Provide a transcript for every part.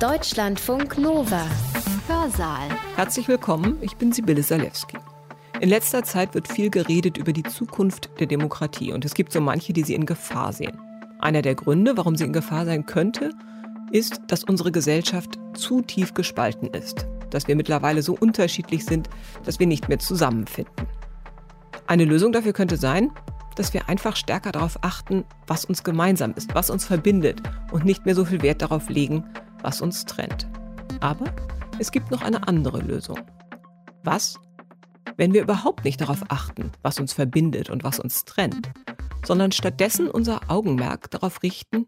Deutschlandfunk Nova. Hörsaal. Herzlich willkommen, ich bin Sibylle Salewski. In letzter Zeit wird viel geredet über die Zukunft der Demokratie und es gibt so manche, die sie in Gefahr sehen. Einer der Gründe, warum sie in Gefahr sein könnte, ist, dass unsere Gesellschaft zu tief gespalten ist, dass wir mittlerweile so unterschiedlich sind, dass wir nicht mehr zusammenfinden. Eine Lösung dafür könnte sein, dass wir einfach stärker darauf achten, was uns gemeinsam ist, was uns verbindet und nicht mehr so viel Wert darauf legen, was uns trennt. Aber es gibt noch eine andere Lösung. Was, wenn wir überhaupt nicht darauf achten, was uns verbindet und was uns trennt, sondern stattdessen unser Augenmerk darauf richten,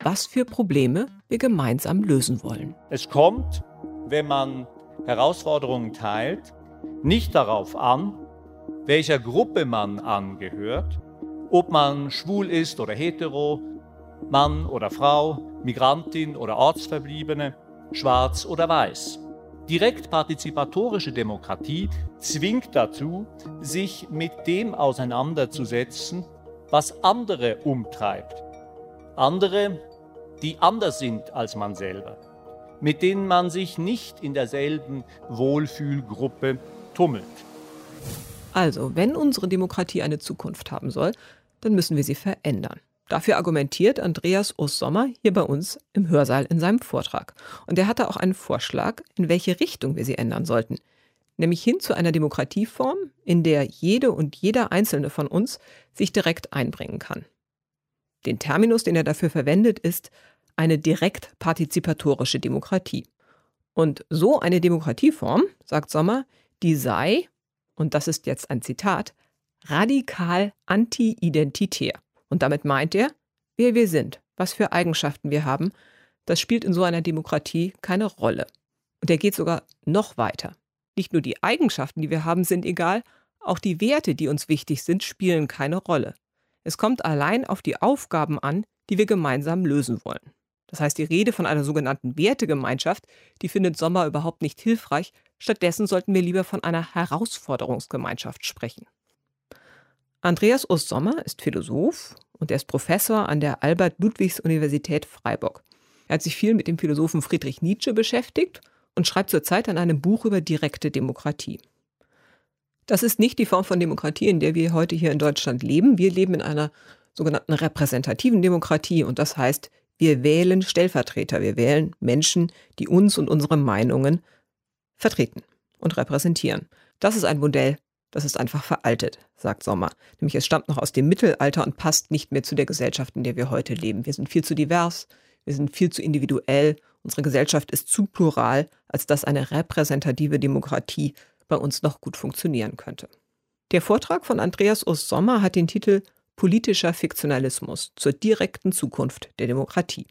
was für Probleme wir gemeinsam lösen wollen. Es kommt, wenn man Herausforderungen teilt, nicht darauf an, welcher Gruppe man angehört, ob man schwul ist oder hetero, Mann oder Frau, Migrantin oder Ortsverbliebene, schwarz oder weiß. Direkt partizipatorische Demokratie zwingt dazu, sich mit dem auseinanderzusetzen, was andere umtreibt. Andere, die anders sind als man selber, mit denen man sich nicht in derselben Wohlfühlgruppe tummelt. Also, wenn unsere Demokratie eine Zukunft haben soll, dann müssen wir sie verändern. Dafür argumentiert Andreas Ossommer hier bei uns im Hörsaal in seinem Vortrag. Und er hatte auch einen Vorschlag, in welche Richtung wir sie ändern sollten. Nämlich hin zu einer Demokratieform, in der jede und jeder Einzelne von uns sich direkt einbringen kann. Den Terminus, den er dafür verwendet, ist eine direkt partizipatorische Demokratie. Und so eine Demokratieform, sagt Sommer, die sei, und das ist jetzt ein Zitat, radikal anti-identitär. Und damit meint er, wer wir sind, was für Eigenschaften wir haben, das spielt in so einer Demokratie keine Rolle. Und er geht sogar noch weiter. Nicht nur die Eigenschaften, die wir haben, sind egal, auch die Werte, die uns wichtig sind, spielen keine Rolle. Es kommt allein auf die Aufgaben an, die wir gemeinsam lösen wollen. Das heißt, die Rede von einer sogenannten Wertegemeinschaft, die findet Sommer überhaupt nicht hilfreich. Stattdessen sollten wir lieber von einer Herausforderungsgemeinschaft sprechen. Andreas Ostsommer ist Philosoph und er ist Professor an der Albert-Ludwigs-Universität Freiburg. Er hat sich viel mit dem Philosophen Friedrich Nietzsche beschäftigt und schreibt zurzeit an einem Buch über direkte Demokratie. Das ist nicht die Form von Demokratie, in der wir heute hier in Deutschland leben. Wir leben in einer sogenannten repräsentativen Demokratie und das heißt, wir wählen Stellvertreter, wir wählen Menschen, die uns und unsere Meinungen vertreten und repräsentieren. Das ist ein Modell, das ist einfach veraltet, sagt Sommer. Nämlich es stammt noch aus dem Mittelalter und passt nicht mehr zu der Gesellschaft, in der wir heute leben. Wir sind viel zu divers, wir sind viel zu individuell, unsere Gesellschaft ist zu plural, als dass eine repräsentative Demokratie bei uns noch gut funktionieren könnte. Der Vortrag von Andreas Ost Sommer hat den Titel politischer Fiktionalismus zur direkten Zukunft der Demokratie.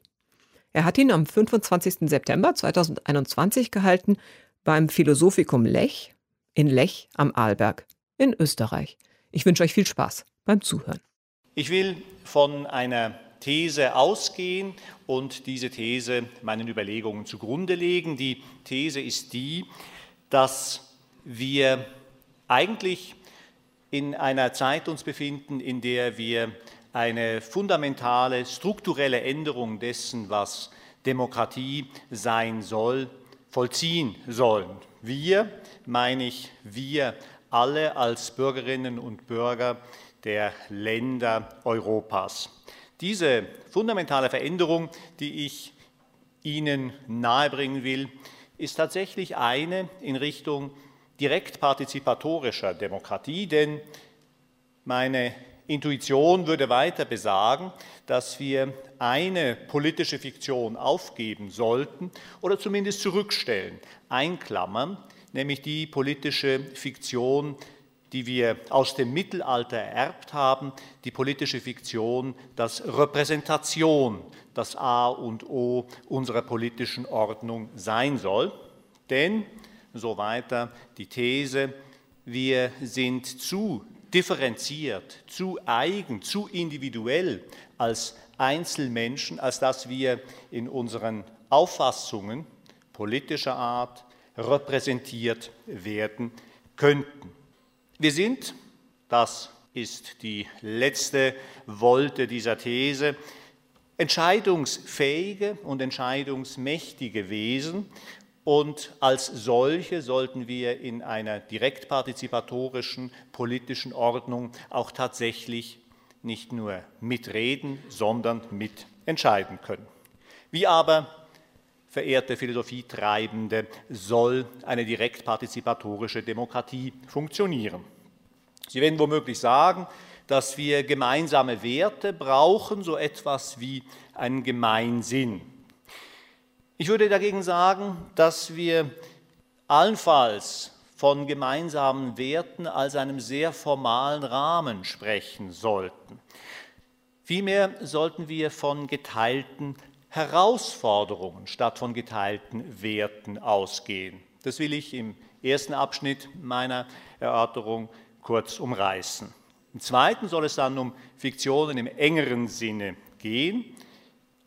Er hat ihn am 25. September 2021 gehalten beim Philosophikum Lech in Lech am Arlberg in Österreich. Ich wünsche euch viel Spaß beim Zuhören. Ich will von einer These ausgehen und diese These meinen Überlegungen zugrunde legen. Die These ist die, dass wir eigentlich in einer Zeit uns befinden, in der wir eine fundamentale strukturelle Änderung dessen, was Demokratie sein soll, vollziehen sollen. Wir, meine ich, wir alle als Bürgerinnen und Bürger der Länder Europas. Diese fundamentale Veränderung, die ich Ihnen nahebringen will, ist tatsächlich eine in Richtung direkt partizipatorischer Demokratie, denn meine Intuition würde weiter besagen, dass wir eine politische Fiktion aufgeben sollten oder zumindest zurückstellen, einklammern, nämlich die politische Fiktion, die wir aus dem Mittelalter ererbt haben, die politische Fiktion, dass Repräsentation das A und O unserer politischen Ordnung sein soll. Denn so weiter die These, wir sind zu differenziert, zu eigen, zu individuell als Einzelmenschen, als dass wir in unseren Auffassungen politischer Art repräsentiert werden könnten. Wir sind, das ist die letzte Wolte dieser These, entscheidungsfähige und entscheidungsmächtige Wesen und als solche sollten wir in einer direktpartizipatorischen politischen Ordnung auch tatsächlich nicht nur mitreden, sondern mitentscheiden können. Wie aber, verehrte Philosophietreibende, soll eine direktpartizipatorische Demokratie funktionieren? Sie werden womöglich sagen, dass wir gemeinsame Werte brauchen, so etwas wie einen Gemeinsinn. Ich würde dagegen sagen, dass wir allenfalls von gemeinsamen Werten als einem sehr formalen Rahmen sprechen sollten. Vielmehr sollten wir von geteilten Herausforderungen statt von geteilten Werten ausgehen. Das will ich im ersten Abschnitt meiner Erörterung kurz umreißen. Im zweiten soll es dann um Fiktionen im engeren Sinne gehen,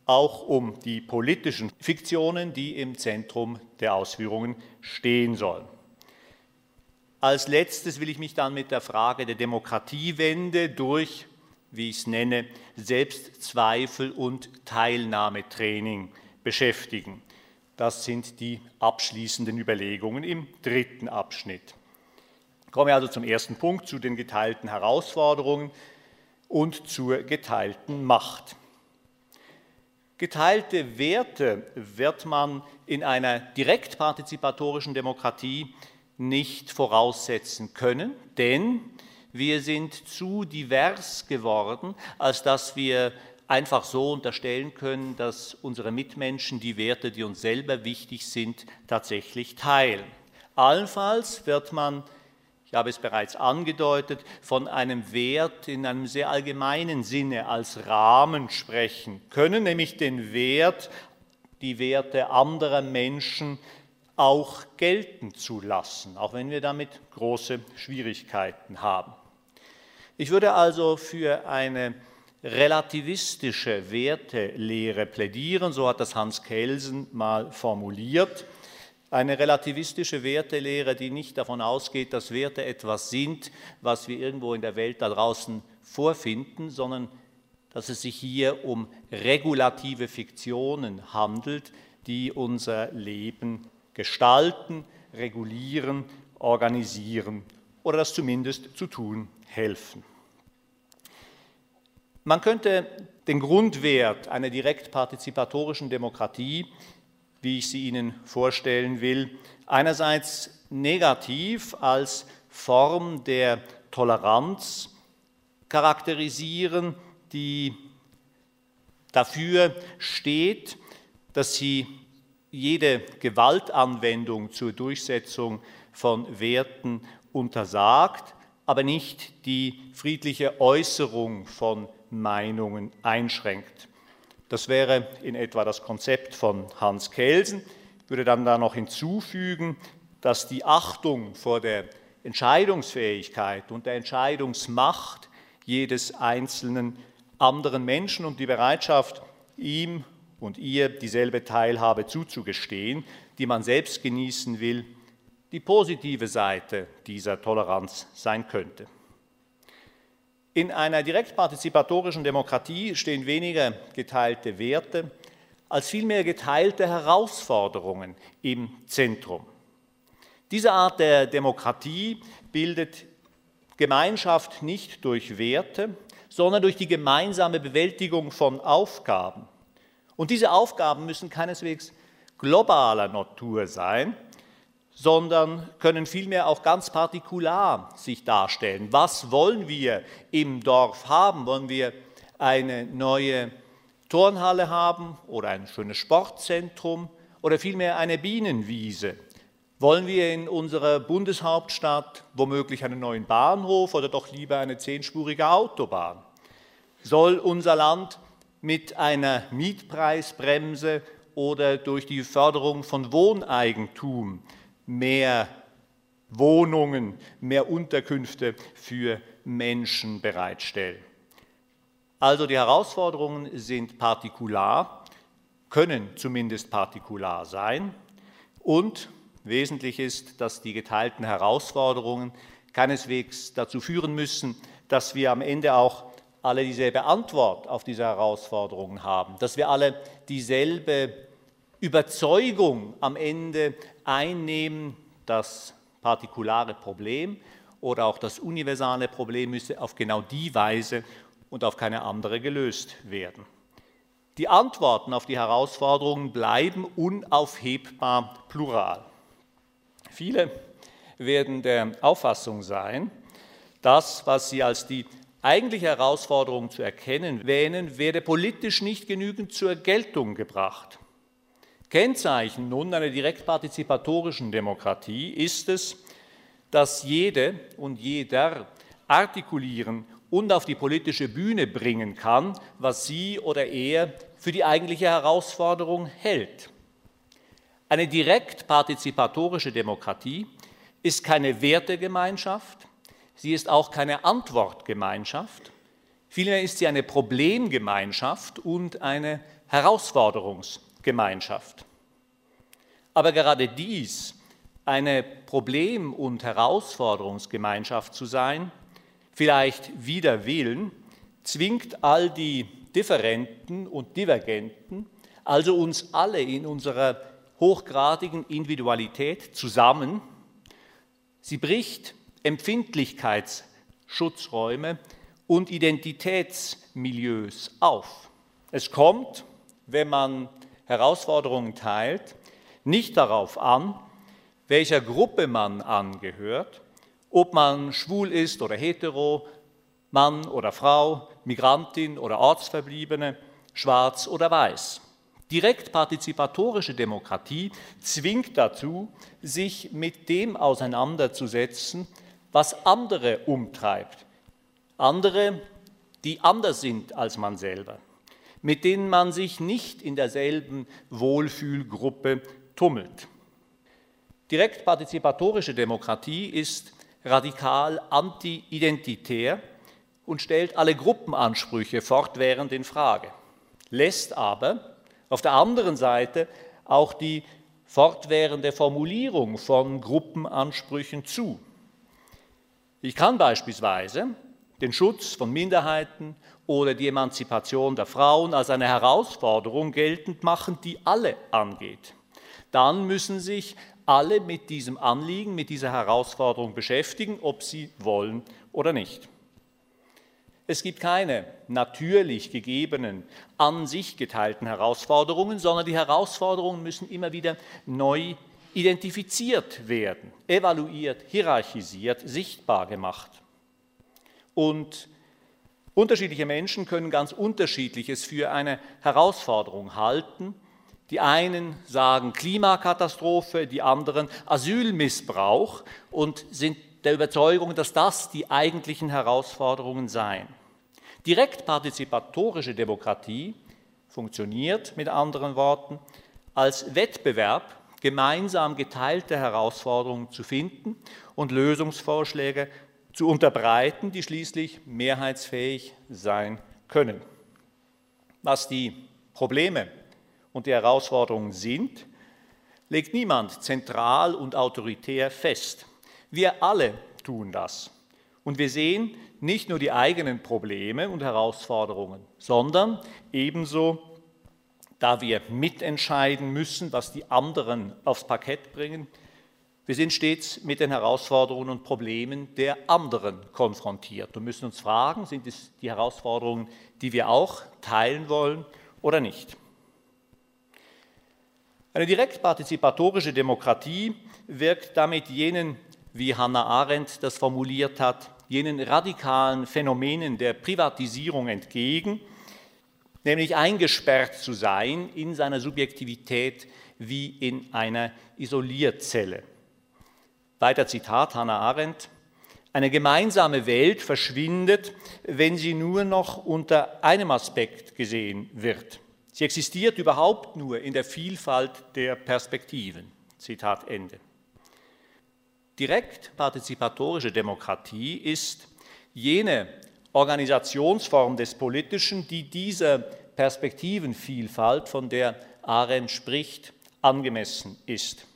auch um die politischen Fiktionen, die im Zentrum der Ausführungen stehen sollen. Als letztes will ich mich dann mit der Frage der Demokratiewende durch, wie ich es nenne, Selbstzweifel und Teilnahmetraining beschäftigen. Das sind die abschließenden Überlegungen im dritten Abschnitt. Ich komme also zum ersten Punkt, zu den geteilten Herausforderungen und zur geteilten Macht. Geteilte Werte wird man in einer direktpartizipatorischen Demokratie nicht voraussetzen können, denn wir sind zu divers geworden, als dass wir einfach so unterstellen können, dass unsere Mitmenschen die Werte, die uns selber wichtig sind, tatsächlich teilen. Allenfalls wird man ich habe es bereits angedeutet, von einem Wert in einem sehr allgemeinen Sinne als Rahmen sprechen können, nämlich den Wert, die Werte anderer Menschen auch gelten zu lassen, auch wenn wir damit große Schwierigkeiten haben. Ich würde also für eine relativistische Wertelehre plädieren, so hat das Hans Kelsen mal formuliert. Eine relativistische Wertelehre, die nicht davon ausgeht, dass Werte etwas sind, was wir irgendwo in der Welt da draußen vorfinden, sondern dass es sich hier um regulative Fiktionen handelt, die unser Leben gestalten, regulieren, organisieren oder das zumindest zu tun helfen. Man könnte den Grundwert einer direkt partizipatorischen Demokratie wie ich sie Ihnen vorstellen will, einerseits negativ als Form der Toleranz charakterisieren, die dafür steht, dass sie jede Gewaltanwendung zur Durchsetzung von Werten untersagt, aber nicht die friedliche Äußerung von Meinungen einschränkt. Das wäre in etwa das Konzept von Hans Kelsen. Ich würde dann da noch hinzufügen, dass die Achtung vor der Entscheidungsfähigkeit und der Entscheidungsmacht jedes einzelnen anderen Menschen und die Bereitschaft, ihm und ihr dieselbe Teilhabe zuzugestehen, die man selbst genießen will, die positive Seite dieser Toleranz sein könnte. In einer direktpartizipatorischen Demokratie stehen weniger geteilte Werte als vielmehr geteilte Herausforderungen im Zentrum. Diese Art der Demokratie bildet Gemeinschaft nicht durch Werte, sondern durch die gemeinsame Bewältigung von Aufgaben. Und diese Aufgaben müssen keineswegs globaler Natur sein, sondern können vielmehr auch ganz partikular sich darstellen. Was wollen wir im Dorf haben? Wollen wir eine neue Turnhalle haben oder ein schönes Sportzentrum oder vielmehr eine Bienenwiese? Wollen wir in unserer Bundeshauptstadt womöglich einen neuen Bahnhof oder doch lieber eine zehnspurige Autobahn? Soll unser Land mit einer Mietpreisbremse oder durch die Förderung von Wohneigentum mehr Wohnungen, mehr Unterkünfte für Menschen bereitstellen. Also die Herausforderungen sind partikular, können zumindest partikular sein und wesentlich ist, dass die geteilten Herausforderungen keineswegs dazu führen müssen, dass wir am Ende auch alle dieselbe Antwort auf diese Herausforderungen haben, dass wir alle dieselbe Überzeugung am Ende einnehmen, das partikulare Problem oder auch das universale Problem müsse auf genau die Weise und auf keine andere gelöst werden. Die Antworten auf die Herausforderungen bleiben unaufhebbar plural. Viele werden der Auffassung sein, das, was sie als die eigentliche Herausforderung zu erkennen wähnen, werde politisch nicht genügend zur Geltung gebracht. Kennzeichen nun einer direktpartizipatorischen Demokratie ist es, dass jede und jeder artikulieren und auf die politische Bühne bringen kann, was sie oder er für die eigentliche Herausforderung hält. Eine direktpartizipatorische Demokratie ist keine Wertegemeinschaft, sie ist auch keine Antwortgemeinschaft, vielmehr ist sie eine Problemgemeinschaft und eine Herausforderungsgemeinschaft. Aber gerade dies, eine Problem- und Herausforderungsgemeinschaft zu sein, vielleicht wider Willen, zwingt all die Differenten und Divergenten, also uns alle in unserer hochgradigen Individualität zusammen. Sie bricht Empfindlichkeitsschutzräume und Identitätsmilieus auf. Es kommt, wenn man Herausforderungen teilt, nicht darauf an, welcher Gruppe man angehört, ob man schwul ist oder hetero, Mann oder Frau, Migrantin oder Ortsverbliebene, schwarz oder weiß. Direktpartizipatorische Demokratie zwingt dazu, sich mit dem auseinanderzusetzen, was andere umtreibt. Andere, die anders sind als man selber, mit denen man sich nicht in derselben Wohlfühlgruppe tummelt. Direktpartizipatorische Demokratie ist radikal anti-identitär und stellt alle Gruppenansprüche fortwährend in Frage, lässt aber auf der anderen Seite auch die fortwährende Formulierung von Gruppenansprüchen zu. Ich kann beispielsweise den Schutz von Minderheiten oder die Emanzipation der Frauen als eine Herausforderung geltend machen, die alle angeht. Dann müssen sich alle mit diesem Anliegen, mit dieser Herausforderung beschäftigen, ob sie wollen oder nicht. Es gibt keine natürlich gegebenen, an sich geteilten Herausforderungen, sondern die Herausforderungen müssen immer wieder neu identifiziert werden, evaluiert, hierarchisiert, sichtbar gemacht. Und unterschiedliche Menschen können ganz unterschiedliches für eine Herausforderung halten. Die einen sagen Klimakatastrophe, die anderen Asylmissbrauch und sind der Überzeugung, dass das die eigentlichen Herausforderungen seien. Direktpartizipatorische Demokratie funktioniert mit anderen Worten als Wettbewerb, gemeinsam geteilte Herausforderungen zu finden und Lösungsvorschläge zu unterbreiten, die schließlich mehrheitsfähig sein können. Was die Probleme und die Herausforderungen sind, legt niemand zentral und autoritär fest. Wir alle tun das. Und wir sehen nicht nur die eigenen Probleme und Herausforderungen, sondern ebenso, da wir mitentscheiden müssen, was die anderen aufs Parkett bringen, wir sind stets mit den Herausforderungen und Problemen der anderen konfrontiert und müssen uns fragen, sind es die Herausforderungen, die wir auch teilen wollen oder nicht. Eine direktpartizipatorische Demokratie wirkt damit jenen, wie Hannah Arendt das formuliert hat, jenen radikalen Phänomenen der Privatisierung entgegen, nämlich eingesperrt zu sein in seiner Subjektivität wie in einer Isolierzelle. Weiter Zitat Hannah Arendt. Eine gemeinsame Welt verschwindet, wenn sie nur noch unter einem Aspekt gesehen wird. Sie existiert überhaupt nur in der Vielfalt der Perspektiven. Zitat Ende. Direkt partizipatorische Demokratie ist jene Organisationsform des Politischen, die dieser Perspektivenvielfalt, von der Arendt spricht, angemessen ist.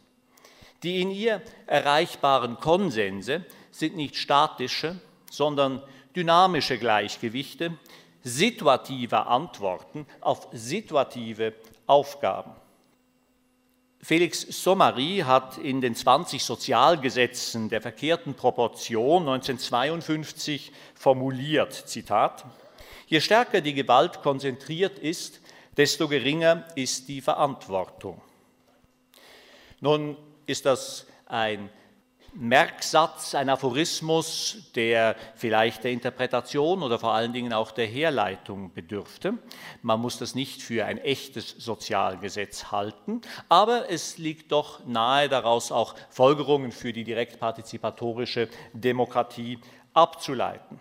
Die in ihr erreichbaren Konsense sind nicht statische, sondern dynamische Gleichgewichte situativer Antworten auf situative Aufgaben. Felix Sommary hat in den 20 Sozialgesetzen der verkehrten Proportion 1952 formuliert, Zitat, Je stärker die Gewalt konzentriert ist, desto geringer ist die Verantwortung. Nun ist das ein Merksatz, ein Aphorismus, der vielleicht der Interpretation oder vor allen Dingen auch der Herleitung bedürfte. Man muss das nicht für ein echtes Sozialgesetz halten, aber es liegt doch nahe daraus auch Folgerungen für die direktpartizipatorische Demokratie abzuleiten.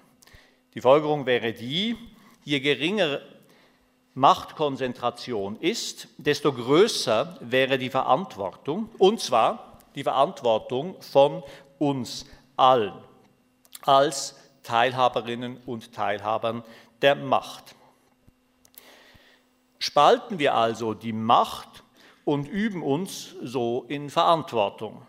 Die Folgerung wäre die, je geringer Machtkonzentration ist, desto größer wäre die Verantwortung, und zwar die Verantwortung von uns allen als Teilhaberinnen und Teilhabern der Macht. Spalten wir also die Macht und üben uns so in Verantwortung.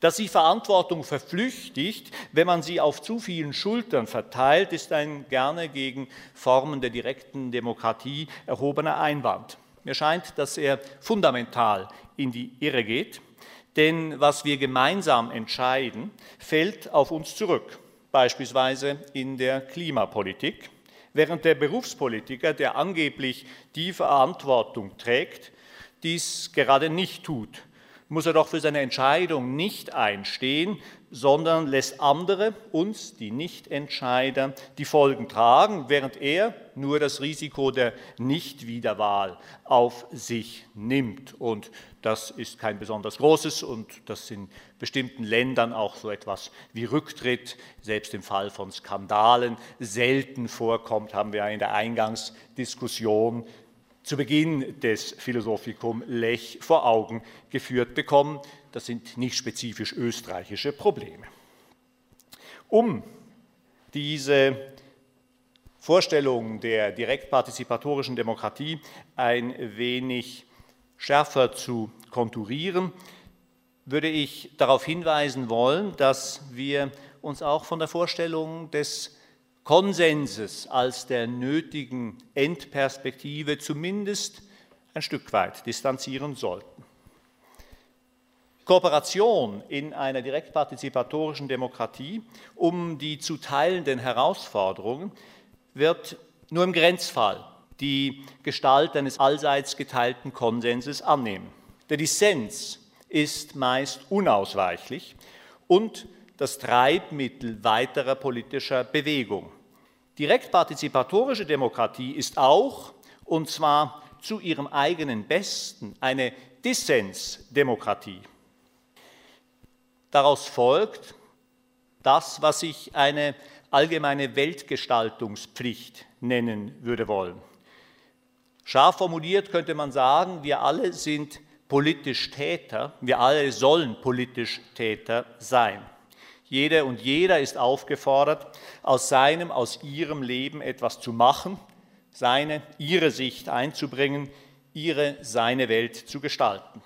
Dass sich Verantwortung verflüchtigt, wenn man sie auf zu vielen Schultern verteilt, ist ein gerne gegen Formen der direkten Demokratie erhobener Einwand. Mir scheint, dass er fundamental in die Irre geht denn was wir gemeinsam entscheiden, fällt auf uns zurück, beispielsweise in der Klimapolitik, während der Berufspolitiker, der angeblich die Verantwortung trägt, dies gerade nicht tut muss er doch für seine Entscheidung nicht einstehen, sondern lässt andere, uns, die Nichtentscheider, die Folgen tragen, während er nur das Risiko der Nichtwiederwahl auf sich nimmt. Und das ist kein besonders großes und das in bestimmten Ländern auch so etwas wie Rücktritt, selbst im Fall von Skandalen, selten vorkommt, haben wir in der Eingangsdiskussion zu Beginn des Philosophikum Lech vor Augen geführt bekommen. Das sind nicht spezifisch österreichische Probleme. Um diese Vorstellung der direktpartizipatorischen Demokratie ein wenig schärfer zu konturieren, würde ich darauf hinweisen wollen, dass wir uns auch von der Vorstellung des Konsenses als der nötigen Endperspektive zumindest ein Stück weit distanzieren sollten. Kooperation in einer direktpartizipatorischen Demokratie um die zu teilenden Herausforderungen wird nur im Grenzfall die Gestalt eines allseits geteilten Konsenses annehmen. Der Dissens ist meist unausweichlich und das Treibmittel weiterer politischer Bewegung. Direktpartizipatorische Demokratie ist auch, und zwar zu ihrem eigenen Besten, eine Dissensdemokratie. Daraus folgt das, was ich eine allgemeine Weltgestaltungspflicht nennen würde wollen. Scharf formuliert könnte man sagen, wir alle sind politisch Täter, wir alle sollen politisch Täter sein. Jede und jeder ist aufgefordert, aus seinem, aus ihrem Leben etwas zu machen, seine, ihre Sicht einzubringen, ihre, seine Welt zu gestalten.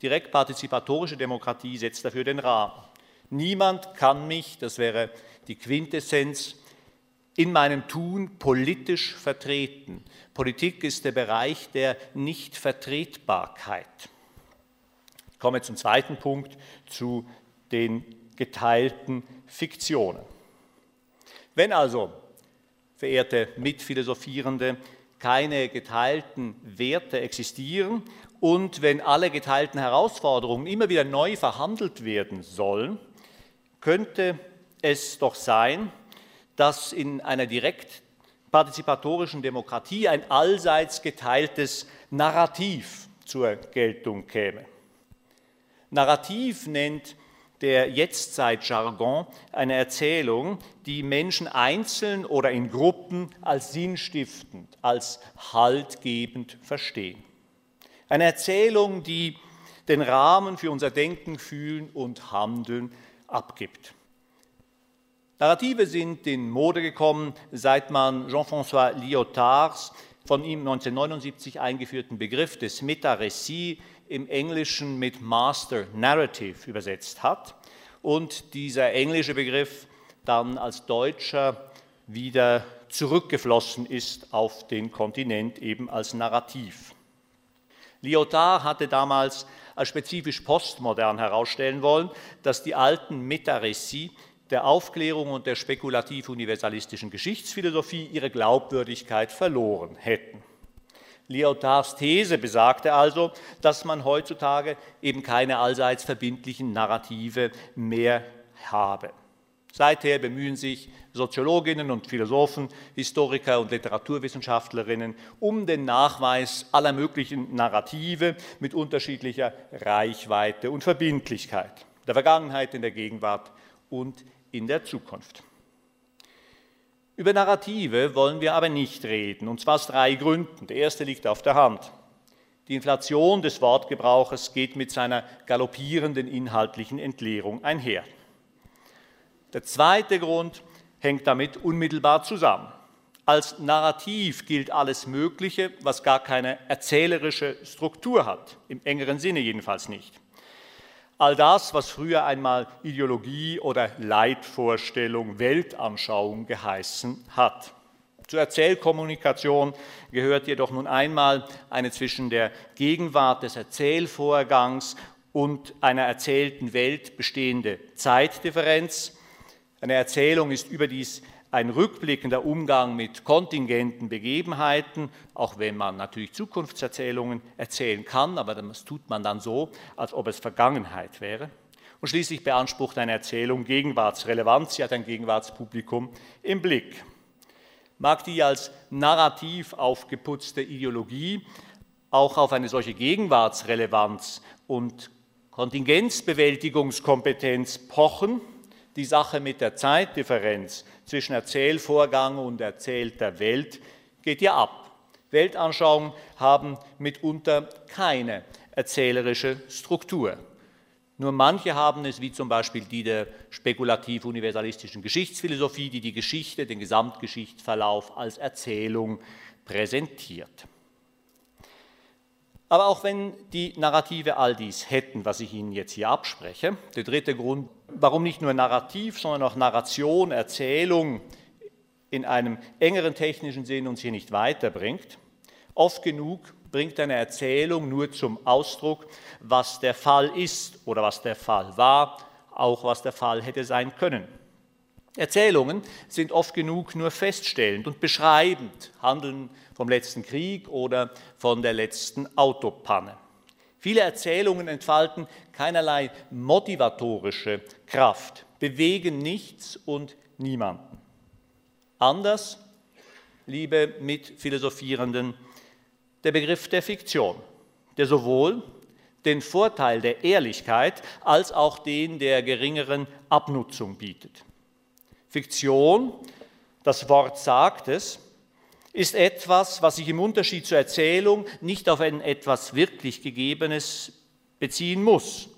Direkt partizipatorische Demokratie setzt dafür den Rahmen. Niemand kann mich, das wäre die Quintessenz, in meinem Tun politisch vertreten. Politik ist der Bereich der Nichtvertretbarkeit. Ich komme zum zweiten Punkt, zu den geteilten Fiktionen. Wenn also, verehrte Mitphilosophierende, keine geteilten Werte existieren und wenn alle geteilten Herausforderungen immer wieder neu verhandelt werden sollen, könnte es doch sein, dass in einer direkt partizipatorischen Demokratie ein allseits geteiltes Narrativ zur Geltung käme. Narrativ nennt der Jetztzeit-Jargon eine Erzählung, die Menschen einzeln oder in Gruppen als sinnstiftend, als haltgebend verstehen. Eine Erzählung, die den Rahmen für unser Denken, Fühlen und Handeln abgibt. Narrative sind in Mode gekommen, seit man Jean-François Lyotards von ihm 1979 eingeführten Begriff des Meta-Récit im Englischen mit Master Narrative übersetzt hat. Und dieser englische Begriff dann als Deutscher wieder zurückgeflossen ist auf den Kontinent eben als Narrativ. Lyotard hatte damals als spezifisch postmodern herausstellen wollen, dass die alten Metarécits der Aufklärung und der spekulativ-universalistischen Geschichtsphilosophie ihre Glaubwürdigkeit verloren hätten. Lyotards These besagte also, dass man heutzutage eben keine allseits verbindlichen Narrative mehr habe. Seither bemühen sich Soziologinnen und Philosophen, Historiker und Literaturwissenschaftlerinnen um den Nachweis aller möglichen Narrative mit unterschiedlicher Reichweite und Verbindlichkeit, der Vergangenheit, in der Gegenwart und in der Zukunft. Über Narrative wollen wir aber nicht reden, und zwar aus drei Gründen. Der erste liegt auf der Hand. Die Inflation des Wortgebrauches geht mit seiner galoppierenden inhaltlichen Entleerung einher. Der zweite Grund hängt damit unmittelbar zusammen. Als Narrativ gilt alles Mögliche, was gar keine erzählerische Struktur hat, im engeren Sinne jedenfalls nicht. All das, was früher einmal Ideologie oder Leitvorstellung, Weltanschauung geheißen hat. Zur Erzählkommunikation gehört jedoch nun einmal eine zwischen der Gegenwart des Erzählvorgangs und einer erzählten Welt bestehende Zeitdifferenz. Eine Erzählung ist überdies ein rückblickender Umgang mit kontingenten Begebenheiten, auch wenn man natürlich Zukunftserzählungen erzählen kann, aber das tut man dann so, als ob es Vergangenheit wäre. Und schließlich beansprucht eine Erzählung Gegenwartsrelevanz, sie hat ein Gegenwartspublikum im Blick. Mag die als narrativ aufgeputzte Ideologie auch auf eine solche Gegenwartsrelevanz und Kontingenzbewältigungskompetenz pochen, die Sache mit der Zeitdifferenz zwischen Erzählvorgang und erzählter Welt geht ja ab. Weltanschauungen haben mitunter keine erzählerische Struktur. Nur manche haben es, wie zum Beispiel die der spekulativ-universalistischen Geschichtsphilosophie, die die Geschichte, den Gesamtgeschichtsverlauf als Erzählung präsentiert. Aber auch wenn die Narrative all dies hätten, was ich Ihnen jetzt hier abspreche, der dritte Grund, warum nicht nur Narrativ, sondern auch Narration, Erzählung in einem engeren technischen Sinn uns hier nicht weiterbringt, oft genug bringt eine Erzählung nur zum Ausdruck, was der Fall ist oder was der Fall war, auch was der Fall hätte sein können. Erzählungen sind oft genug nur feststellend und beschreibend, handeln vom letzten Krieg oder von der letzten Autopanne. Viele Erzählungen entfalten keinerlei motivatorische Kraft, bewegen nichts und niemanden. Anders, liebe Mitphilosophierenden, der Begriff der Fiktion, der sowohl den Vorteil der Ehrlichkeit als auch den der geringeren Abnutzung bietet. Fiktion, das Wort sagt es, ist etwas, was sich im Unterschied zur Erzählung nicht auf ein etwas wirklich Gegebenes beziehen muss,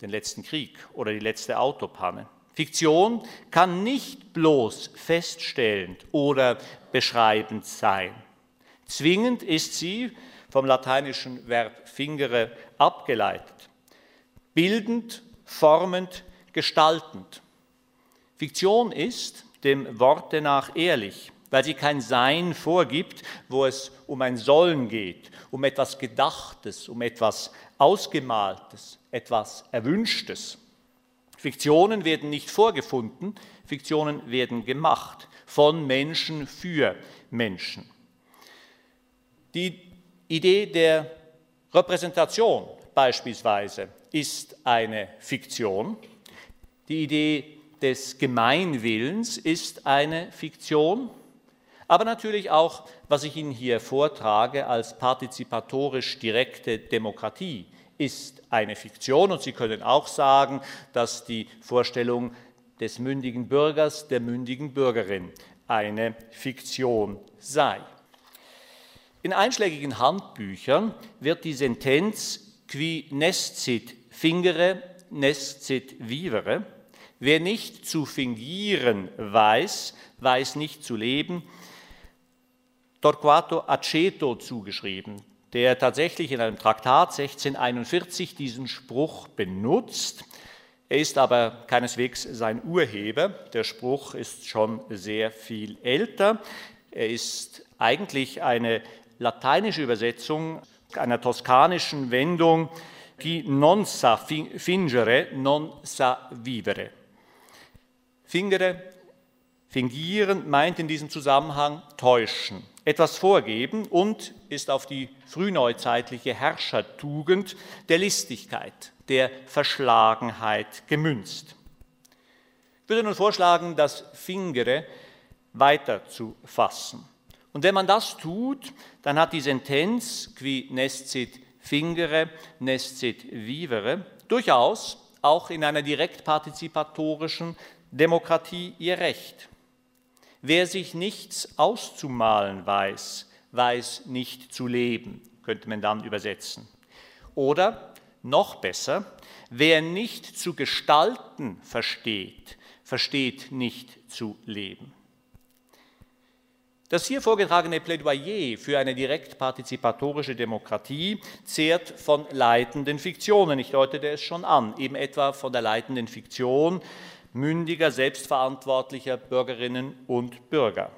den letzten Krieg oder die letzte Autopanne. Fiktion kann nicht bloß feststellend oder beschreibend sein. Zwingend ist sie vom lateinischen Verb fingere abgeleitet, bildend, formend, gestaltend. Fiktion ist dem Worte nach ehrlich, weil sie kein Sein vorgibt, wo es um ein Sollen geht, um etwas Gedachtes, um etwas Ausgemaltes, etwas Erwünschtes. Fiktionen werden nicht vorgefunden, Fiktionen werden gemacht von Menschen für Menschen. Die Idee der Repräsentation beispielsweise ist eine Fiktion. Die Idee des Gemeinwillens ist eine Fiktion, aber natürlich auch, was ich Ihnen hier vortrage als partizipatorisch direkte Demokratie, ist eine Fiktion. Und Sie können auch sagen, dass die Vorstellung des mündigen Bürgers, der mündigen Bürgerin eine Fiktion sei. In einschlägigen Handbüchern wird die Sentenz qui nescit fingere, nescit vivere Wer nicht zu fingieren weiß, weiß nicht zu leben, Torquato Aceto zugeschrieben, der tatsächlich in einem Traktat 1641 diesen Spruch benutzt. Er ist aber keineswegs sein Urheber. Der Spruch ist schon sehr viel älter. Er ist eigentlich eine lateinische Übersetzung einer toskanischen Wendung, qui non sa fingere, non sa vivere. Fingere, fingieren meint in diesem Zusammenhang täuschen, etwas vorgeben und ist auf die frühneuzeitliche Herrschertugend der Listigkeit, der Verschlagenheit gemünzt. Ich würde nun vorschlagen, das Fingere weiter zu fassen. Und wenn man das tut, dann hat die Sentenz qui nescit fingere, nescit vivere durchaus auch in einer direktpartizipatorischen Demokratie ihr Recht. Wer sich nichts auszumalen weiß, weiß nicht zu leben, könnte man dann übersetzen. Oder noch besser, wer nicht zu gestalten versteht, versteht nicht zu leben. Das hier vorgetragene Plädoyer für eine direkt partizipatorische Demokratie zehrt von leitenden Fiktionen. Ich deutete es schon an, eben etwa von der leitenden Fiktion mündiger, selbstverantwortlicher Bürgerinnen und Bürger.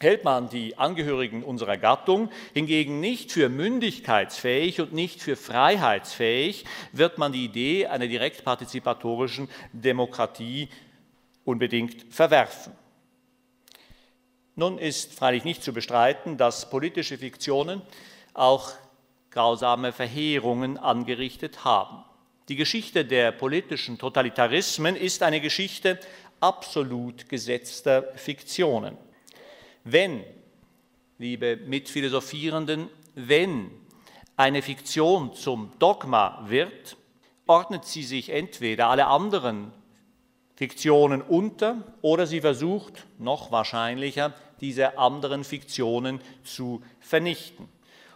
Hält man die Angehörigen unserer Gattung hingegen nicht für mündigkeitsfähig und nicht für freiheitsfähig, wird man die Idee einer direkt partizipatorischen Demokratie unbedingt verwerfen. Nun ist freilich nicht zu bestreiten, dass politische Fiktionen auch grausame Verheerungen angerichtet haben. Die Geschichte der politischen Totalitarismen ist eine Geschichte absolut gesetzter Fiktionen. Wenn, liebe Mitphilosophierenden, wenn eine Fiktion zum Dogma wird, ordnet sie sich entweder alle anderen Fiktionen unter oder sie versucht, noch wahrscheinlicher, diese anderen Fiktionen zu vernichten.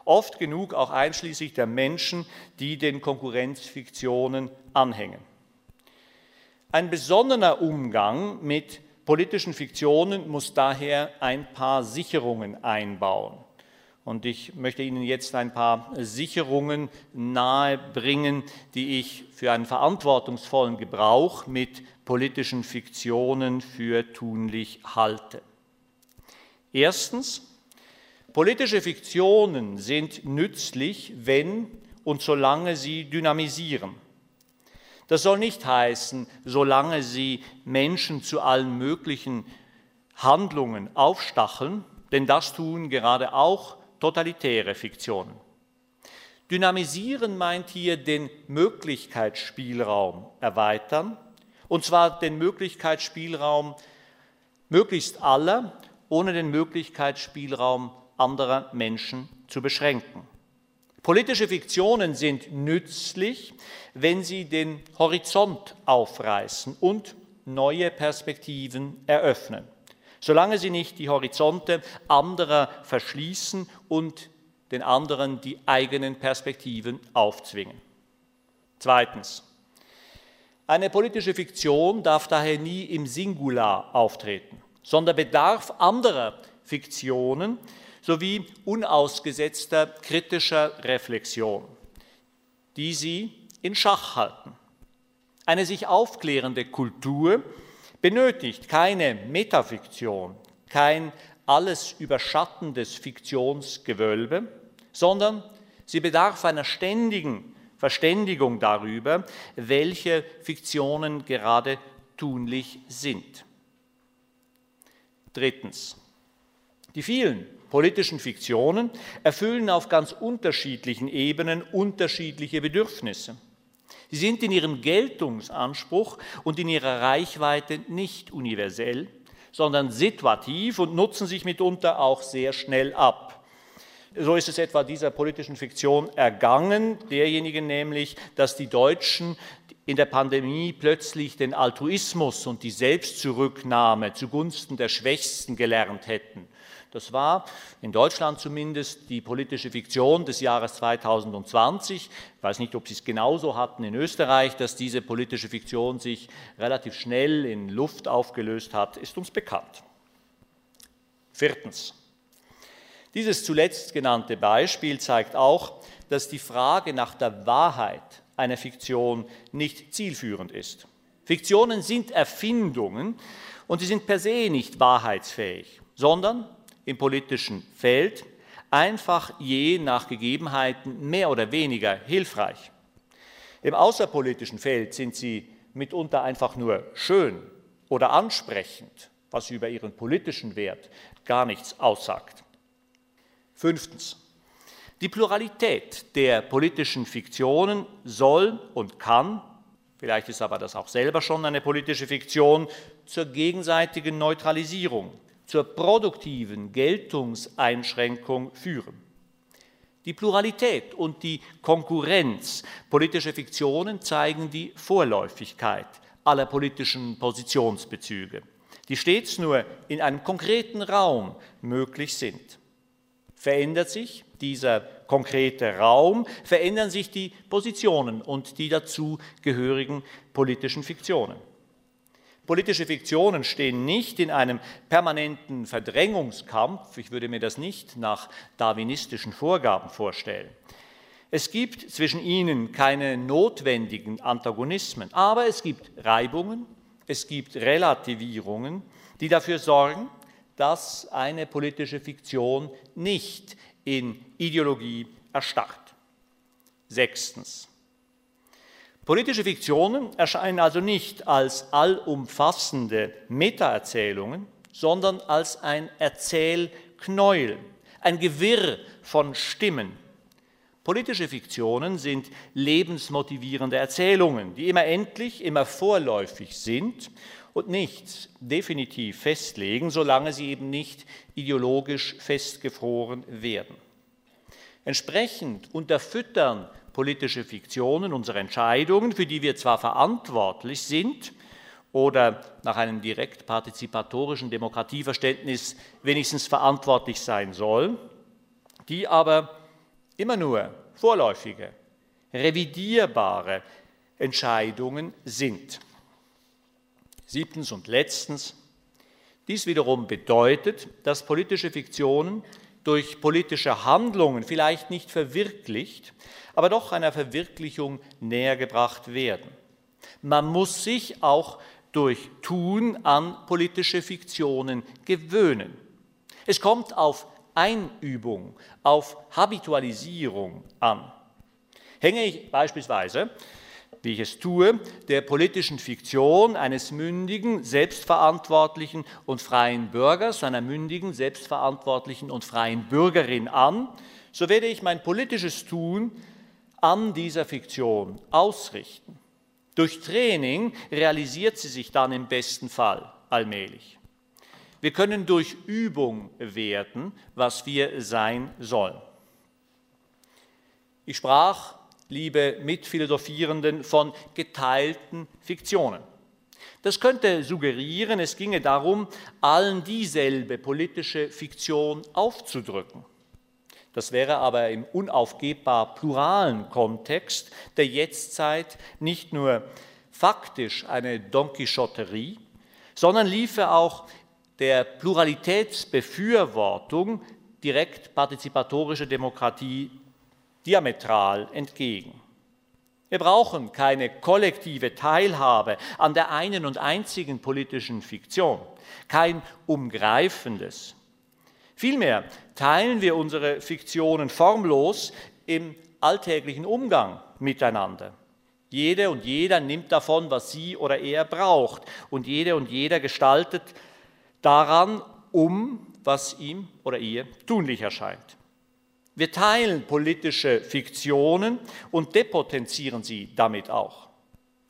Oft genug auch einschließlich der Menschen, die den Konkurrenzfiktionen anhängen. Ein besonnener Umgang mit politischen Fiktionen muss daher ein paar Sicherungen einbauen. Und ich möchte Ihnen jetzt ein paar Sicherungen nahebringen, die ich für einen verantwortungsvollen Gebrauch mit politischen Fiktionen für tunlich halte. Erstens, politische Fiktionen sind nützlich, wenn und solange sie dynamisieren. Das soll nicht heißen, solange sie Menschen zu allen möglichen Handlungen aufstacheln, denn das tun gerade auch totalitäre Fiktionen. Dynamisieren meint hier den Möglichkeitsspielraum erweitern, und zwar den Möglichkeitsspielraum möglichst aller, ohne den Möglichkeitsspielraum anderer Menschen zu beschränken. Politische Fiktionen sind nützlich, wenn sie den Horizont aufreißen und neue Perspektiven eröffnen solange sie nicht die Horizonte anderer verschließen und den anderen die eigenen Perspektiven aufzwingen. Zweitens. Eine politische Fiktion darf daher nie im Singular auftreten, sondern bedarf anderer Fiktionen sowie unausgesetzter kritischer Reflexion, die sie in Schach halten. Eine sich aufklärende Kultur benötigt keine Metafiktion, kein alles überschattendes Fiktionsgewölbe, sondern sie bedarf einer ständigen Verständigung darüber, welche Fiktionen gerade tunlich sind. Drittens. Die vielen politischen Fiktionen erfüllen auf ganz unterschiedlichen Ebenen unterschiedliche Bedürfnisse. Sie sind in ihrem Geltungsanspruch und in ihrer Reichweite nicht universell, sondern situativ und nutzen sich mitunter auch sehr schnell ab. So ist es etwa dieser politischen Fiktion ergangen, derjenigen nämlich, dass die Deutschen in der Pandemie plötzlich den Altruismus und die Selbstzurücknahme zugunsten der Schwächsten gelernt hätten. Das war in Deutschland zumindest die politische Fiktion des Jahres 2020. Ich weiß nicht, ob Sie es genauso hatten in Österreich, dass diese politische Fiktion sich relativ schnell in Luft aufgelöst hat, ist uns bekannt. Viertens. Dieses zuletzt genannte Beispiel zeigt auch, dass die Frage nach der Wahrheit eine Fiktion nicht zielführend ist. Fiktionen sind Erfindungen und sie sind per se nicht wahrheitsfähig, sondern im politischen Feld einfach je nach Gegebenheiten mehr oder weniger hilfreich. Im außerpolitischen Feld sind sie mitunter einfach nur schön oder ansprechend, was über ihren politischen Wert gar nichts aussagt. Fünftens. Die Pluralität der politischen Fiktionen soll und kann vielleicht ist aber das auch selber schon eine politische Fiktion, zur gegenseitigen Neutralisierung, zur produktiven Geltungseinschränkung führen. Die Pluralität und die Konkurrenz politischer Fiktionen zeigen die Vorläufigkeit aller politischen Positionsbezüge, die stets nur in einem konkreten Raum möglich sind. Verändert sich dieser konkrete Raum, verändern sich die Positionen und die dazu gehörigen politischen Fiktionen. Politische Fiktionen stehen nicht in einem permanenten Verdrängungskampf, ich würde mir das nicht nach darwinistischen Vorgaben vorstellen. Es gibt zwischen ihnen keine notwendigen Antagonismen, aber es gibt Reibungen, es gibt Relativierungen, die dafür sorgen, dass eine politische Fiktion nicht in Ideologie erstarrt. Sechstens. Politische Fiktionen erscheinen also nicht als allumfassende Metaerzählungen, sondern als ein Erzählknäuel, ein Gewirr von Stimmen. Politische Fiktionen sind lebensmotivierende Erzählungen, die immer endlich, immer vorläufig sind und nichts definitiv festlegen, solange sie eben nicht ideologisch festgefroren werden. Entsprechend unterfüttern politische Fiktionen unsere Entscheidungen, für die wir zwar verantwortlich sind oder nach einem direkt partizipatorischen Demokratieverständnis wenigstens verantwortlich sein sollen, die aber immer nur vorläufige, revidierbare Entscheidungen sind. Siebtens und letztens, dies wiederum bedeutet, dass politische Fiktionen durch politische Handlungen vielleicht nicht verwirklicht, aber doch einer Verwirklichung nähergebracht werden. Man muss sich auch durch Tun an politische Fiktionen gewöhnen. Es kommt auf Einübung, auf Habitualisierung an. Hänge ich beispielsweise wie ich es tue, der politischen Fiktion eines mündigen, selbstverantwortlichen und freien Bürgers, einer mündigen, selbstverantwortlichen und freien Bürgerin an, so werde ich mein politisches Tun an dieser Fiktion ausrichten. Durch Training realisiert sie sich dann im besten Fall allmählich. Wir können durch Übung werden, was wir sein sollen. Ich sprach liebe Mitphilosophierenden, von geteilten Fiktionen. Das könnte suggerieren, es ginge darum, allen dieselbe politische Fiktion aufzudrücken. Das wäre aber im unaufgebbar pluralen Kontext der Jetztzeit nicht nur faktisch eine Don Quixoterie, sondern liefe auch der Pluralitätsbefürwortung direkt partizipatorische Demokratie diametral entgegen. Wir brauchen keine kollektive Teilhabe an der einen und einzigen politischen Fiktion, kein umgreifendes. Vielmehr teilen wir unsere Fiktionen formlos im alltäglichen Umgang miteinander. Jede und jeder nimmt davon, was sie oder er braucht, und jede und jeder gestaltet daran um, was ihm oder ihr tunlich erscheint. Wir teilen politische Fiktionen und depotenzieren sie damit auch.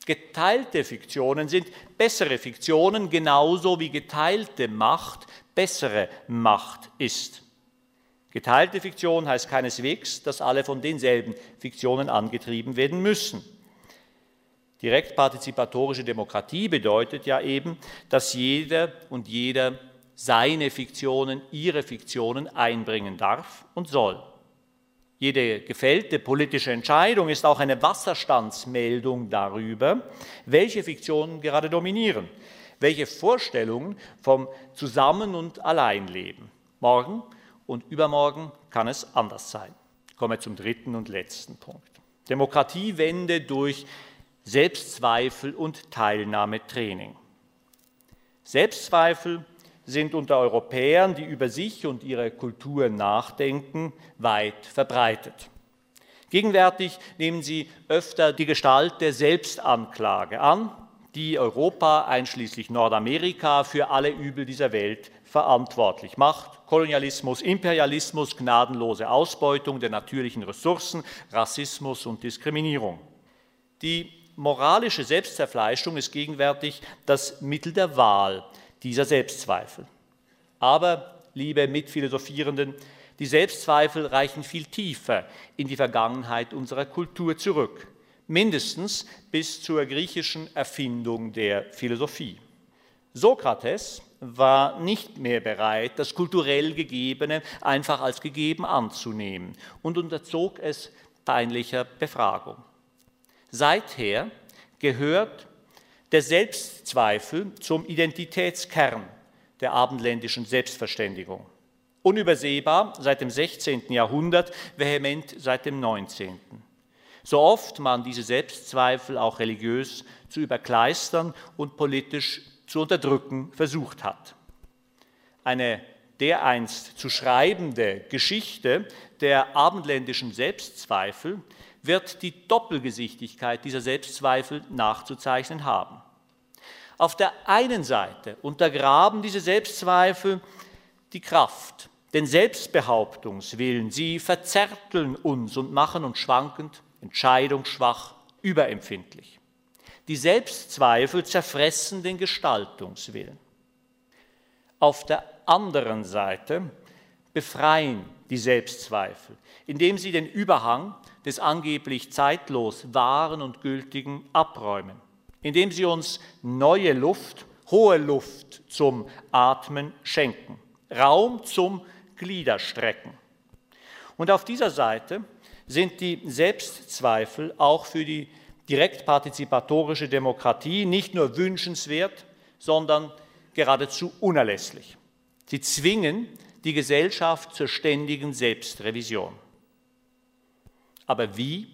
Geteilte Fiktionen sind bessere Fiktionen, genauso wie geteilte Macht bessere Macht ist. Geteilte Fiktion heißt keineswegs, dass alle von denselben Fiktionen angetrieben werden müssen. Direkt partizipatorische Demokratie bedeutet ja eben, dass jeder und jeder seine Fiktionen, ihre Fiktionen einbringen darf und soll. Jede gefällte politische Entscheidung ist auch eine Wasserstandsmeldung darüber, welche Fiktionen gerade dominieren, welche Vorstellungen vom Zusammen- und Alleinleben. Morgen und übermorgen kann es anders sein. Ich komme zum dritten und letzten Punkt. Demokratiewende durch Selbstzweifel und Teilnahmetraining. Selbstzweifel sind unter Europäern, die über sich und ihre Kultur nachdenken, weit verbreitet. Gegenwärtig nehmen sie öfter die Gestalt der Selbstanklage an, die Europa einschließlich Nordamerika für alle Übel dieser Welt verantwortlich macht. Kolonialismus, Imperialismus, gnadenlose Ausbeutung der natürlichen Ressourcen, Rassismus und Diskriminierung. Die moralische Selbstzerfleischung ist gegenwärtig das Mittel der Wahl dieser Selbstzweifel. Aber, liebe Mitphilosophierenden, die Selbstzweifel reichen viel tiefer in die Vergangenheit unserer Kultur zurück, mindestens bis zur griechischen Erfindung der Philosophie. Sokrates war nicht mehr bereit, das kulturell Gegebene einfach als gegeben anzunehmen und unterzog es peinlicher Befragung. Seither gehört der Selbstzweifel zum Identitätskern der abendländischen Selbstverständigung. Unübersehbar seit dem 16. Jahrhundert, vehement seit dem 19. So oft man diese Selbstzweifel auch religiös zu überkleistern und politisch zu unterdrücken versucht hat. Eine dereinst zu schreibende Geschichte der abendländischen Selbstzweifel wird die Doppelgesichtigkeit dieser Selbstzweifel nachzuzeichnen haben. Auf der einen Seite untergraben diese Selbstzweifel die Kraft, den Selbstbehauptungswillen. Sie verzärteln uns und machen uns schwankend, entscheidungsschwach, überempfindlich. Die Selbstzweifel zerfressen den Gestaltungswillen. Auf der anderen Seite befreien die Selbstzweifel, indem sie den Überhang des angeblich zeitlos Wahren und Gültigen abräumen, indem sie uns neue Luft, hohe Luft zum Atmen schenken, Raum zum Gliederstrecken. Und auf dieser Seite sind die Selbstzweifel auch für die direktpartizipatorische Demokratie nicht nur wünschenswert, sondern geradezu unerlässlich. Sie zwingen die Gesellschaft zur ständigen Selbstrevision. Aber wie,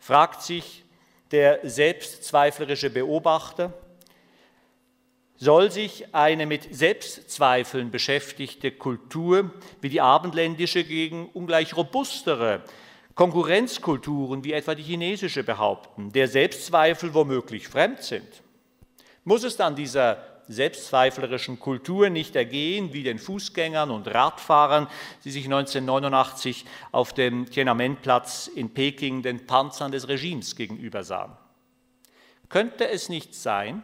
fragt sich der selbstzweiflerische Beobachter, soll sich eine mit Selbstzweifeln beschäftigte Kultur wie die abendländische gegen ungleich robustere Konkurrenzkulturen wie etwa die chinesische behaupten, der Selbstzweifel womöglich fremd sind? Muss es dann dieser selbstzweiflerischen Kultur nicht ergehen wie den Fußgängern und Radfahrern, die sich 1989 auf dem Tiananmenplatz in Peking den Panzern des Regimes gegenüber sahen. Könnte es nicht sein,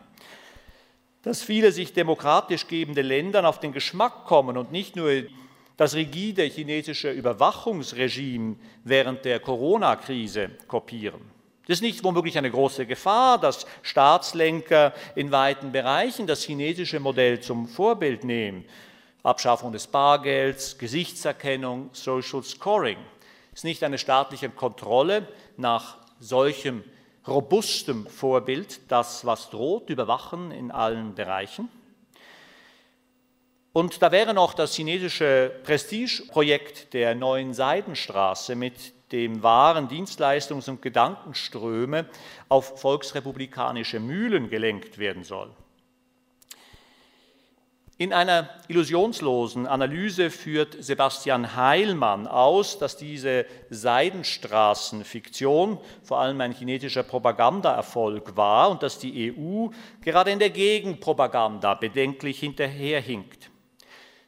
dass viele sich demokratisch gebende Länder auf den Geschmack kommen und nicht nur das rigide chinesische Überwachungsregime während der Corona-Krise kopieren? Das ist nicht womöglich eine große Gefahr, dass Staatslenker in weiten Bereichen das chinesische Modell zum Vorbild nehmen. Abschaffung des Bargelds, Gesichtserkennung, Social Scoring. Es ist nicht eine staatliche Kontrolle nach solchem robustem Vorbild, das was droht, überwachen in allen Bereichen. Und da wäre noch das chinesische Prestigeprojekt der neuen Seidenstraße mit dem Waren, Dienstleistungs- und Gedankenströme auf volksrepublikanische Mühlen gelenkt werden soll. In einer illusionslosen Analyse führt Sebastian Heilmann aus, dass diese Seidenstraßenfiktion vor allem ein chinesischer Propagandaerfolg war und dass die EU gerade in der Gegenpropaganda bedenklich hinterherhinkt.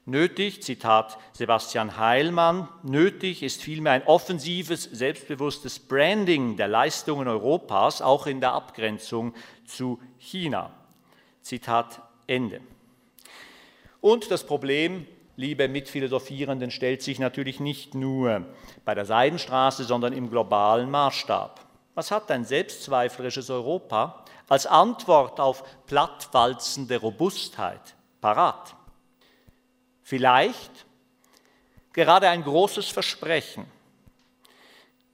Nötig, Zitat Sebastian Heilmann, nötig ist vielmehr ein offensives, selbstbewusstes Branding der Leistungen Europas, auch in der Abgrenzung zu China. Zitat Ende. Und das Problem, liebe Mitphilosophierenden, stellt sich natürlich nicht nur bei der Seidenstraße, sondern im globalen Maßstab. Was hat ein selbstzweiflerisches Europa als Antwort auf plattwalzende Robustheit parat? Vielleicht gerade ein großes Versprechen.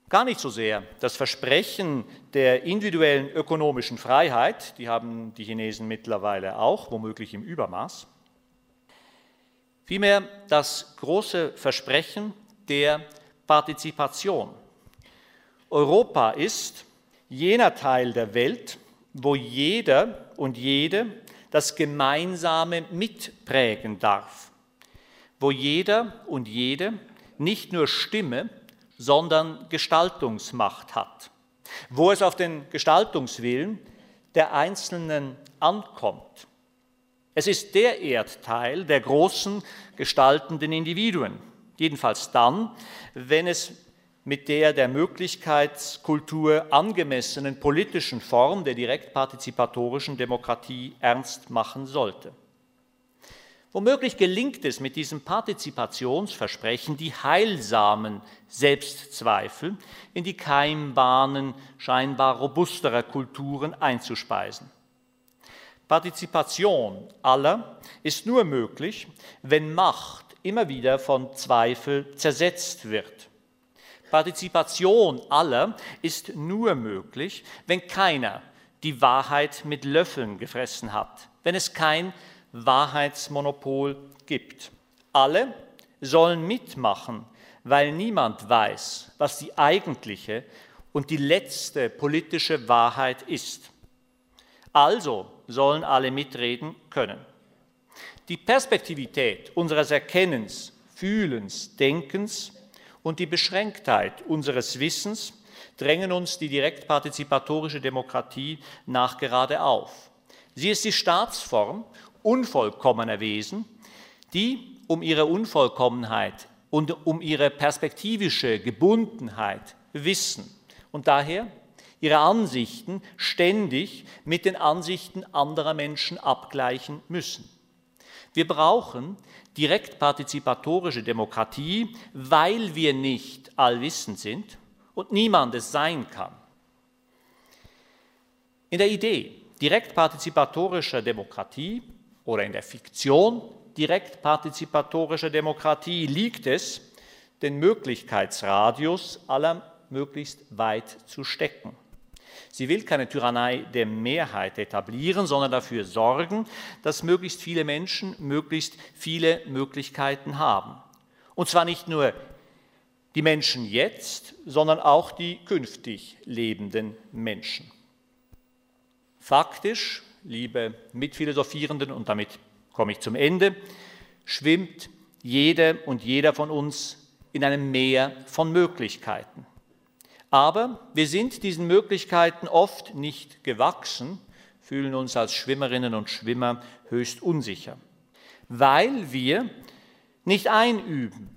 Gar nicht so sehr das Versprechen der individuellen ökonomischen Freiheit, die haben die Chinesen mittlerweile auch, womöglich im Übermaß. Vielmehr das große Versprechen der Partizipation. Europa ist jener Teil der Welt, wo jeder und jede das Gemeinsame mitprägen darf, wo jeder und jede nicht nur Stimme, sondern Gestaltungsmacht hat, wo es auf den Gestaltungswillen der Einzelnen ankommt. Es ist der Erdteil der großen gestaltenden Individuen, jedenfalls dann, wenn es mit der der Möglichkeitskultur angemessenen politischen Form der direktpartizipatorischen Demokratie ernst machen sollte. Womöglich gelingt es mit diesem Partizipationsversprechen, die heilsamen Selbstzweifel in die Keimbahnen scheinbar robusterer Kulturen einzuspeisen. Partizipation aller ist nur möglich, wenn Macht immer wieder von Zweifel zersetzt wird. Partizipation aller ist nur möglich, wenn keiner die Wahrheit mit Löffeln gefressen hat, wenn es kein Wahrheitsmonopol gibt. Alle sollen mitmachen, weil niemand weiß, was die eigentliche und die letzte politische Wahrheit ist. Also sollen alle mitreden können. Die Perspektivität unseres Erkennens, Fühlens, Denkens und die Beschränktheit unseres Wissens drängen uns die direktpartizipatorische Demokratie nachgerade auf. Sie ist die Staatsform unvollkommener Wesen, die um ihre Unvollkommenheit und um ihre perspektivische Gebundenheit wissen und daher ihre Ansichten ständig mit den Ansichten anderer Menschen abgleichen müssen. Wir brauchen direktpartizipatorische Demokratie, weil wir nicht allwissend sind und niemand es sein kann. In der Idee direktpartizipatorischer Demokratie oder in der Fiktion direktpartizipatorischer Demokratie liegt es, den Möglichkeitsradius aller möglichst weit zu stecken. Sie will keine Tyrannei der Mehrheit etablieren, sondern dafür sorgen, dass möglichst viele Menschen möglichst viele Möglichkeiten haben. Und zwar nicht nur die Menschen jetzt, sondern auch die künftig lebenden Menschen. Faktisch liebe Mitphilosophierenden, und damit komme ich zum Ende, schwimmt jede und jeder von uns in einem Meer von Möglichkeiten. Aber wir sind diesen Möglichkeiten oft nicht gewachsen, fühlen uns als Schwimmerinnen und Schwimmer höchst unsicher, weil wir nicht einüben,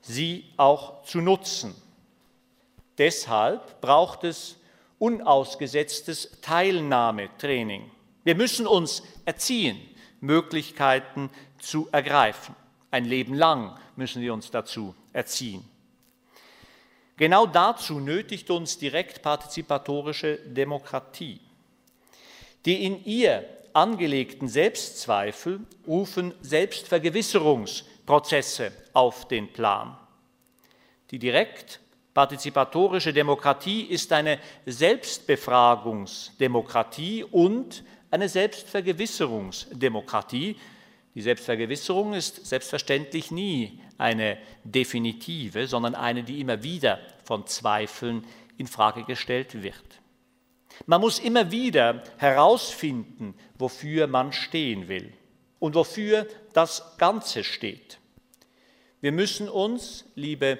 sie auch zu nutzen. Deshalb braucht es unausgesetztes Teilnahmetraining. Wir müssen uns erziehen, Möglichkeiten zu ergreifen. Ein Leben lang müssen wir uns dazu erziehen. Genau dazu nötigt uns direkt partizipatorische Demokratie. Die in ihr angelegten Selbstzweifel rufen Selbstvergewisserungsprozesse auf den Plan. Die direkt partizipatorische Demokratie ist eine Selbstbefragungsdemokratie und eine Selbstvergewisserungsdemokratie. Die Selbstvergewisserung ist selbstverständlich nie eine definitive, sondern eine, die immer wieder von Zweifeln in Frage gestellt wird. Man muss immer wieder herausfinden, wofür man stehen will und wofür das Ganze steht. Wir müssen uns, liebe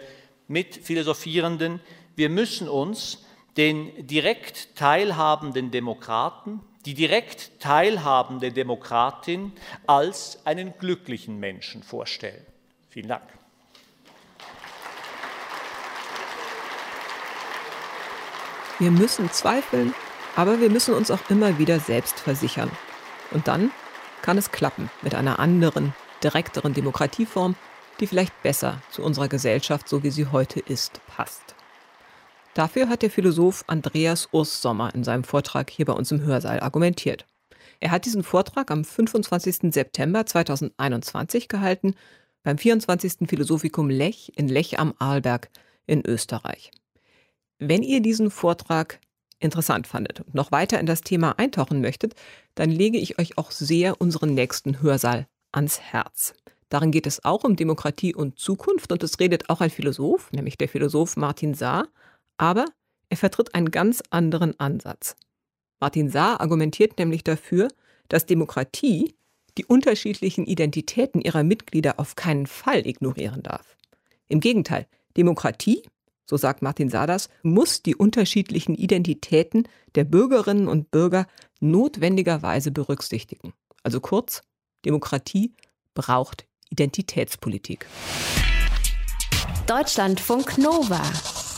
Mitphilosophierenden, wir müssen uns den direkt teilhabenden Demokraten, die direkt teilhabende Demokratin als einen glücklichen Menschen vorstellen. Vielen Dank. Wir müssen zweifeln, aber wir müssen uns auch immer wieder selbst versichern. Und dann kann es klappen mit einer anderen, direkteren Demokratieform, die vielleicht besser zu unserer Gesellschaft, so wie sie heute ist, passt. Dafür hat der Philosoph Andreas Urs Sommer in seinem Vortrag hier bei uns im Hörsaal argumentiert. Er hat diesen Vortrag am 25. September 2021 gehalten beim 24. Philosophikum Lech in Lech am Arlberg in Österreich. Wenn ihr diesen Vortrag interessant fandet und noch weiter in das Thema eintauchen möchtet, dann lege ich euch auch sehr unseren nächsten Hörsaal ans Herz. Darin geht es auch um Demokratie und Zukunft und es redet auch ein Philosoph, nämlich der Philosoph Martin Saar, aber Er vertritt einen ganz anderen Ansatz. Martin Saar argumentiert nämlich dafür, dass Demokratie die unterschiedlichen Identitäten ihrer Mitglieder auf keinen Fall ignorieren darf. Im Gegenteil, Demokratie, so sagt Martin Sadas, muss die unterschiedlichen Identitäten der Bürgerinnen und Bürger notwendigerweise berücksichtigen. Also kurz, Demokratie braucht Identitätspolitik. Deutschlandfunk Nova.